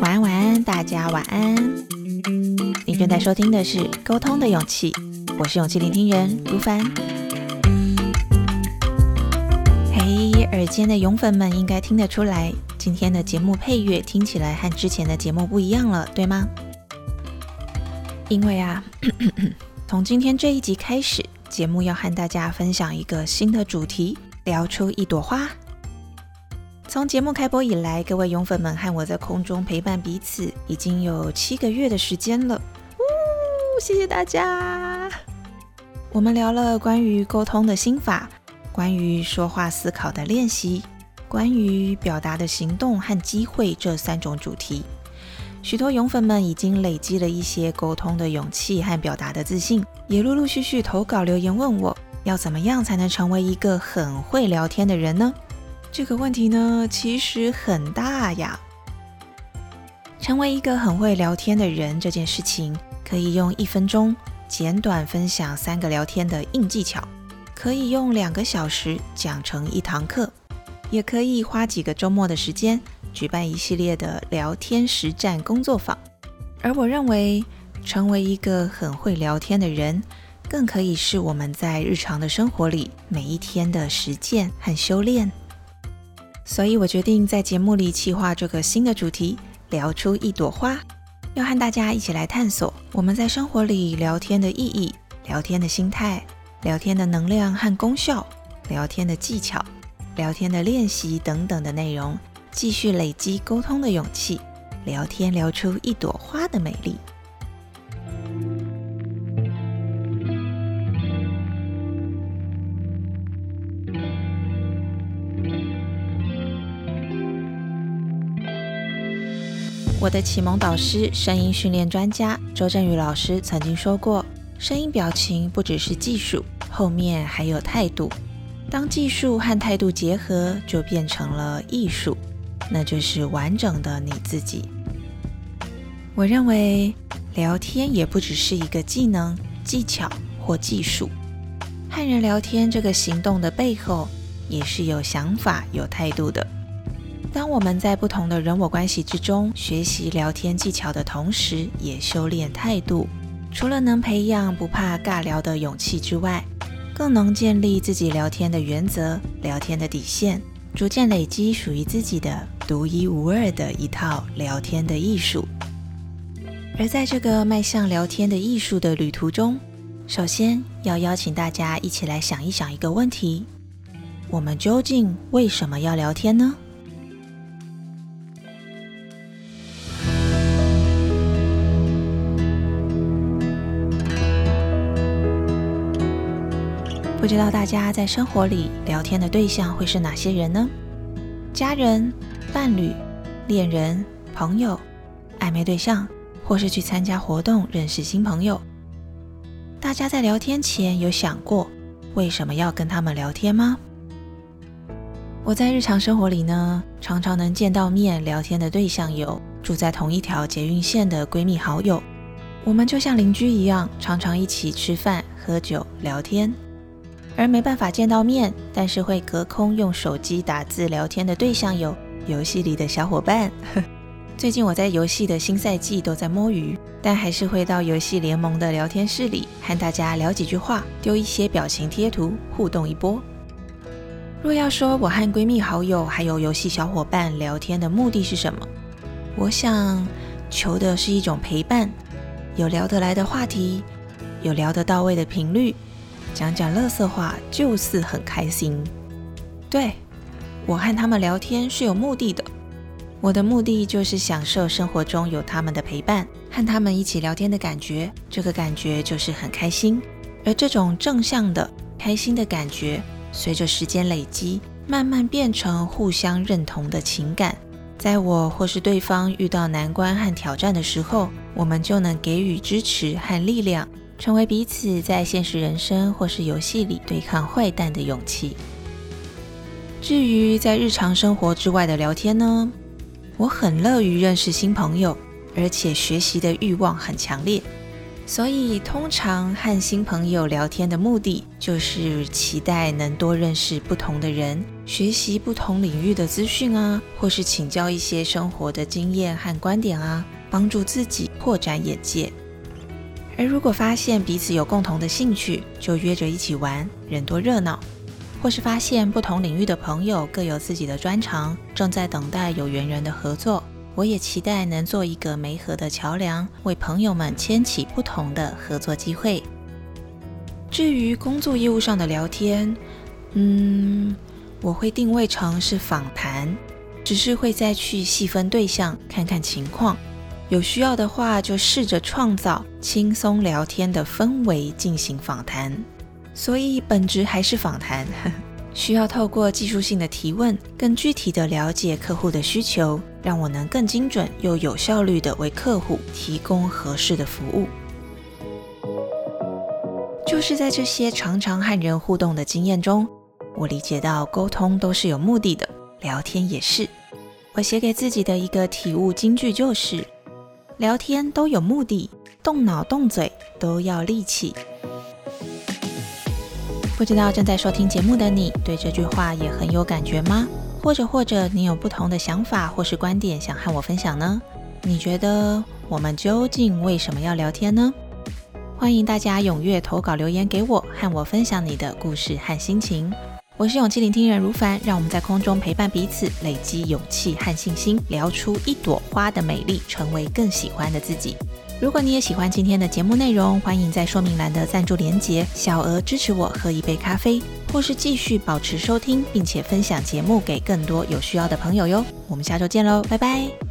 晚安，晚安，大家晚安。你正在收听的是《沟通的勇气》，我是勇气聆听人如凡。嘿，耳尖的勇粉们应该听得出来，今天的节目配乐听起来和之前的节目不一样了，对吗？因为啊，从今天这一集开始，节目要和大家分享一个新的主题，聊出一朵花。从节目开播以来，各位勇粉们和我在空中陪伴彼此，已经有七个月的时间了。呜，谢谢大家！我们聊了关于沟通的心法，关于说话思考的练习，关于表达的行动和机会这三种主题。许多勇粉们已经累积了一些沟通的勇气和表达的自信，也陆陆续续投稿留言问我，要怎么样才能成为一个很会聊天的人呢？这个问题呢，其实很大呀。成为一个很会聊天的人这件事情，可以用一分钟简短分享三个聊天的硬技巧，可以用两个小时讲成一堂课，也可以花几个周末的时间举办一系列的聊天实战工作坊。而我认为，成为一个很会聊天的人，更可以是我们在日常的生活里每一天的实践和修炼。所以我决定在节目里企划这个新的主题，聊出一朵花，要和大家一起来探索我们在生活里聊天的意义、聊天的心态、聊天的能量和功效、聊天的技巧、聊天的练习等等的内容，继续累积沟通的勇气，聊天聊出一朵花的美丽。我的启蒙导师、声音训练专家周振宇老师曾经说过：“声音表情不只是技术，后面还有态度。当技术和态度结合，就变成了艺术，那就是完整的你自己。”我认为聊天也不只是一个技能、技巧或技术，和人聊天这个行动的背后，也是有想法、有态度的。当我们在不同的人我关系之中学习聊天技巧的同时，也修炼态度。除了能培养不怕尬聊的勇气之外，更能建立自己聊天的原则、聊天的底线，逐渐累积属于自己的独一无二的一套聊天的艺术。而在这个迈向聊天的艺术的旅途中，首先要邀请大家一起来想一想一个问题：我们究竟为什么要聊天呢？知道大家在生活里聊天的对象会是哪些人呢？家人、伴侣、恋人、朋友、暧昧对象，或是去参加活动认识新朋友。大家在聊天前有想过为什么要跟他们聊天吗？我在日常生活里呢，常常能见到面聊天的对象有住在同一条捷运线的闺蜜好友，我们就像邻居一样，常常一起吃饭、喝酒、聊天。而没办法见到面，但是会隔空用手机打字聊天的对象有游戏里的小伙伴。最近我在游戏的新赛季都在摸鱼，但还是会到游戏联盟的聊天室里和大家聊几句话，丢一些表情贴图互动一波。若要说我和闺蜜好友还有游戏小伙伴聊天的目的是什么，我想求的是一种陪伴，有聊得来的话题，有聊得到位的频率。讲讲乐色话，就是很开心。对我和他们聊天是有目的的，我的目的就是享受生活中有他们的陪伴，和他们一起聊天的感觉。这个感觉就是很开心，而这种正向的、开心的感觉，随着时间累积，慢慢变成互相认同的情感。在我或是对方遇到难关和挑战的时候，我们就能给予支持和力量。成为彼此在现实人生或是游戏里对抗坏蛋的勇气。至于在日常生活之外的聊天呢，我很乐于认识新朋友，而且学习的欲望很强烈，所以通常和新朋友聊天的目的就是期待能多认识不同的人，学习不同领域的资讯啊，或是请教一些生活的经验和观点啊，帮助自己扩展眼界。而如果发现彼此有共同的兴趣，就约着一起玩，人多热闹；或是发现不同领域的朋友各有自己的专长，正在等待有缘人的合作，我也期待能做一个媒合的桥梁，为朋友们牵起不同的合作机会。至于工作业务上的聊天，嗯。我会定位成是访谈，只是会再去细分对象，看看情况。有需要的话，就试着创造轻松聊天的氛围进行访谈。所以本质还是访谈，需要透过技术性的提问，更具体的了解客户的需求，让我能更精准又有效率的为客户提供合适的服务。就是在这些常常和人互动的经验中。我理解到沟通都是有目的的，聊天也是。我写给自己的一个体悟金句就是：聊天都有目的，动脑动嘴都要力气。不知道正在收听节目的你，对这句话也很有感觉吗？或者或者你有不同的想法或是观点想和我分享呢？你觉得我们究竟为什么要聊天呢？欢迎大家踊跃投稿留言给我，和我分享你的故事和心情。我是勇气聆听人如凡，让我们在空中陪伴彼此，累积勇气和信心，聊出一朵花的美丽，成为更喜欢的自己。如果你也喜欢今天的节目内容，欢迎在说明栏的赞助连结，小额支持我喝一杯咖啡，或是继续保持收听，并且分享节目给更多有需要的朋友哟。我们下周见喽，拜拜。